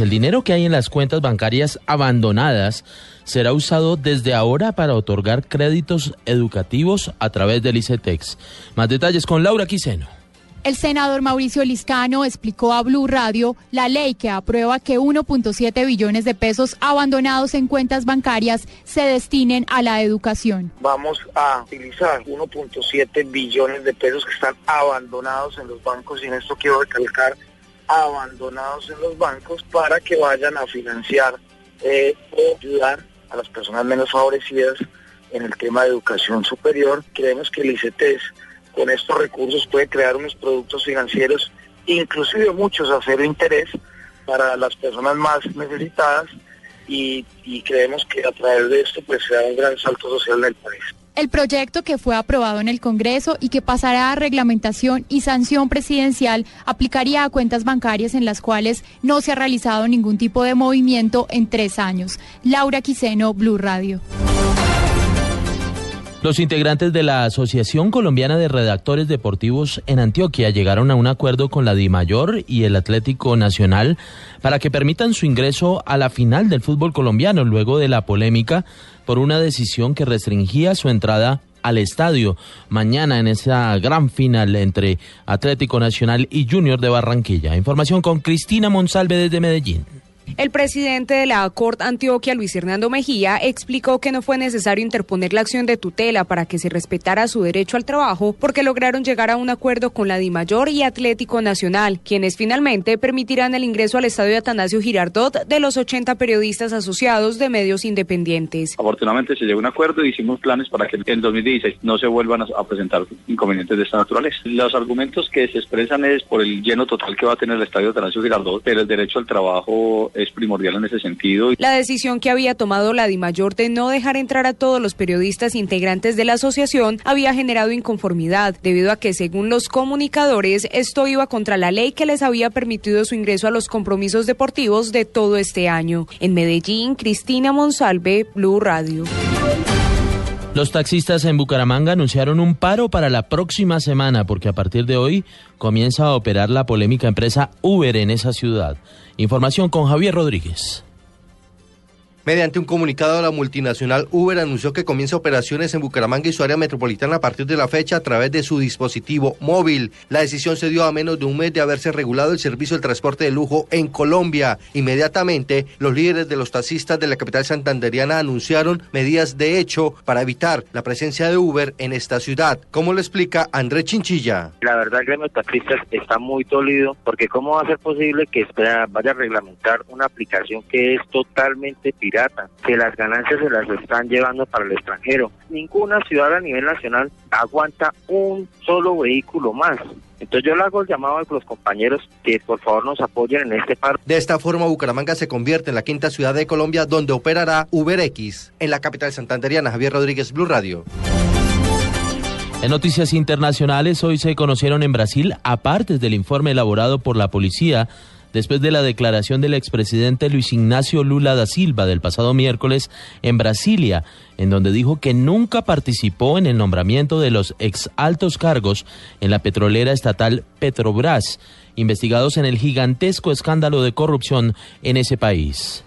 El dinero que hay en las cuentas bancarias abandonadas será usado desde ahora para otorgar créditos educativos a través del ICETEX. Más detalles con Laura Quiseno. El senador Mauricio Liscano explicó a Blue Radio la ley que aprueba que 1.7 billones de pesos abandonados en cuentas bancarias se destinen a la educación. Vamos a utilizar 1.7 billones de pesos que están abandonados en los bancos y en esto quiero recalcar abandonados en los bancos para que vayan a financiar eh, o ayudar a las personas menos favorecidas en el tema de educación superior. Creemos que el ICETES con estos recursos puede crear unos productos financieros, inclusive muchos a cero interés para las personas más necesitadas y, creemos que a través de esto pues se da un gran salto social en el país. El proyecto que fue aprobado en el Congreso y que pasará a reglamentación y sanción presidencial aplicaría a cuentas bancarias en las cuales no se ha realizado ningún tipo de movimiento en tres años. Laura Quiseno, Blue Radio. Los integrantes de la Asociación Colombiana de Redactores Deportivos en Antioquia llegaron a un acuerdo con la DIMAYOR y el Atlético Nacional para que permitan su ingreso a la final del fútbol colombiano luego de la polémica por una decisión que restringía su entrada al estadio mañana en esa gran final entre Atlético Nacional y Junior de Barranquilla. Información con Cristina Monsalve desde Medellín. El presidente de la Corte Antioquia, Luis Hernando Mejía, explicó que no fue necesario interponer la acción de tutela para que se respetara su derecho al trabajo porque lograron llegar a un acuerdo con la DIMAYOR y Atlético Nacional, quienes finalmente permitirán el ingreso al estadio Atanasio Girardot de los 80 periodistas asociados de medios independientes. Afortunadamente se llegó a un acuerdo y hicimos planes para que en 2016 no se vuelvan a presentar inconvenientes de esta naturaleza. Los argumentos que se expresan es por el lleno total que va a tener el estadio Atanasio Girardot, pero el derecho al trabajo es primordial en ese sentido. La decisión que había tomado la DIMAYOR de no dejar entrar a todos los periodistas integrantes de la asociación había generado inconformidad, debido a que, según los comunicadores, esto iba contra la ley que les había permitido su ingreso a los compromisos deportivos de todo este año. En Medellín, Cristina Monsalve, Blue Radio. Los taxistas en Bucaramanga anunciaron un paro para la próxima semana porque a partir de hoy comienza a operar la polémica empresa Uber en esa ciudad. Información con Javier Rodríguez. Mediante un comunicado, la multinacional Uber anunció que comienza operaciones en Bucaramanga y su área metropolitana a partir de la fecha a través de su dispositivo móvil. La decisión se dio a menos de un mes de haberse regulado el servicio del transporte de lujo en Colombia. Inmediatamente, los líderes de los taxistas de la capital santanderiana anunciaron medidas de hecho para evitar la presencia de Uber en esta ciudad. Como lo explica André Chinchilla. La verdad, el gremio taxistas está muy dolido porque ¿cómo va a ser posible que vaya a reglamentar una aplicación que es totalmente pirata? Que las ganancias se las están llevando para el extranjero. Ninguna ciudad a nivel nacional aguanta un solo vehículo más. Entonces yo le hago el llamado a los compañeros que por favor nos apoyen en este paro. De esta forma Bucaramanga se convierte en la quinta ciudad de Colombia donde operará UberX. En la capital santanderiana, Javier Rodríguez, Blue Radio. En noticias internacionales, hoy se conocieron en Brasil, aparte del informe elaborado por la policía, después de la declaración del expresidente Luis Ignacio Lula da Silva del pasado miércoles en Brasilia, en donde dijo que nunca participó en el nombramiento de los ex altos cargos en la petrolera estatal Petrobras, investigados en el gigantesco escándalo de corrupción en ese país.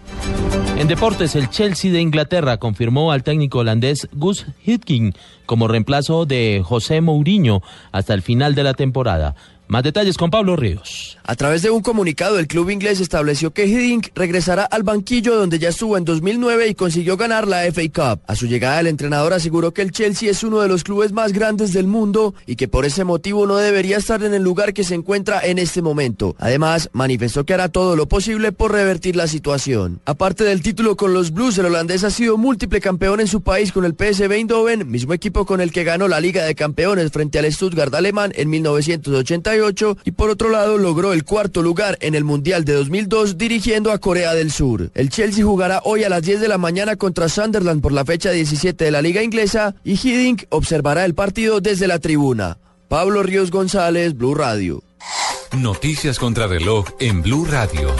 En deportes, el Chelsea de Inglaterra confirmó al técnico holandés Gus Hiddink como reemplazo de José Mourinho hasta el final de la temporada. Más detalles con Pablo Ríos. A través de un comunicado, el club inglés estableció que Hiddink regresará al banquillo donde ya estuvo en 2009 y consiguió ganar la FA Cup. A su llegada, el entrenador aseguró que el Chelsea es uno de los clubes más grandes del mundo y que por ese motivo no debería estar en el lugar que se encuentra en este momento. Además, manifestó que hará todo lo posible por revertir la situación. Aparte del título con los Blues, el holandés ha sido múltiple campeón en su país con el PSV Eindhoven, mismo equipo con el que ganó la Liga de Campeones frente al Stuttgart alemán en 1988 y por otro lado logró el cuarto lugar en el Mundial de 2002 dirigiendo a Corea del Sur. El Chelsea jugará hoy a las 10 de la mañana contra Sunderland por la fecha 17 de la Liga Inglesa y Hiddink observará el partido desde la tribuna. Pablo Ríos González, Blue Radio. Noticias contra reloj en Blue Radio.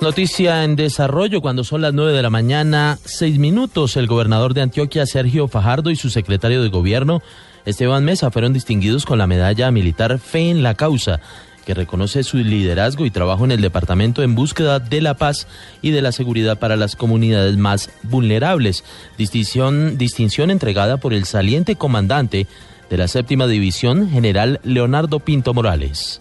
Noticia en desarrollo cuando son las 9 de la mañana, 6 minutos. El gobernador de Antioquia, Sergio Fajardo, y su secretario de gobierno Esteban Mesa fueron distinguidos con la medalla militar Fe en la Causa que reconoce su liderazgo y trabajo en el departamento en búsqueda de la paz y de la seguridad para las comunidades más vulnerables. Distinción, distinción entregada por el saliente comandante de la séptima división, general Leonardo Pinto Morales.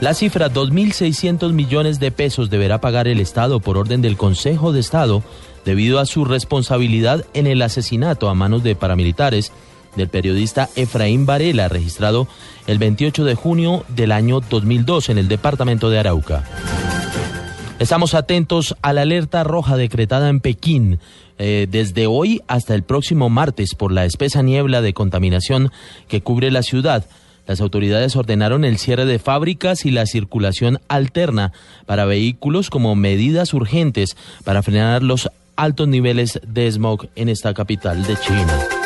La cifra 2.600 millones de pesos deberá pagar el Estado por orden del Consejo de Estado debido a su responsabilidad en el asesinato a manos de paramilitares del periodista Efraín Varela, registrado el 28 de junio del año 2002 en el departamento de Arauca. Estamos atentos a la alerta roja decretada en Pekín eh, desde hoy hasta el próximo martes por la espesa niebla de contaminación que cubre la ciudad. Las autoridades ordenaron el cierre de fábricas y la circulación alterna para vehículos como medidas urgentes para frenar los altos niveles de smog en esta capital de China.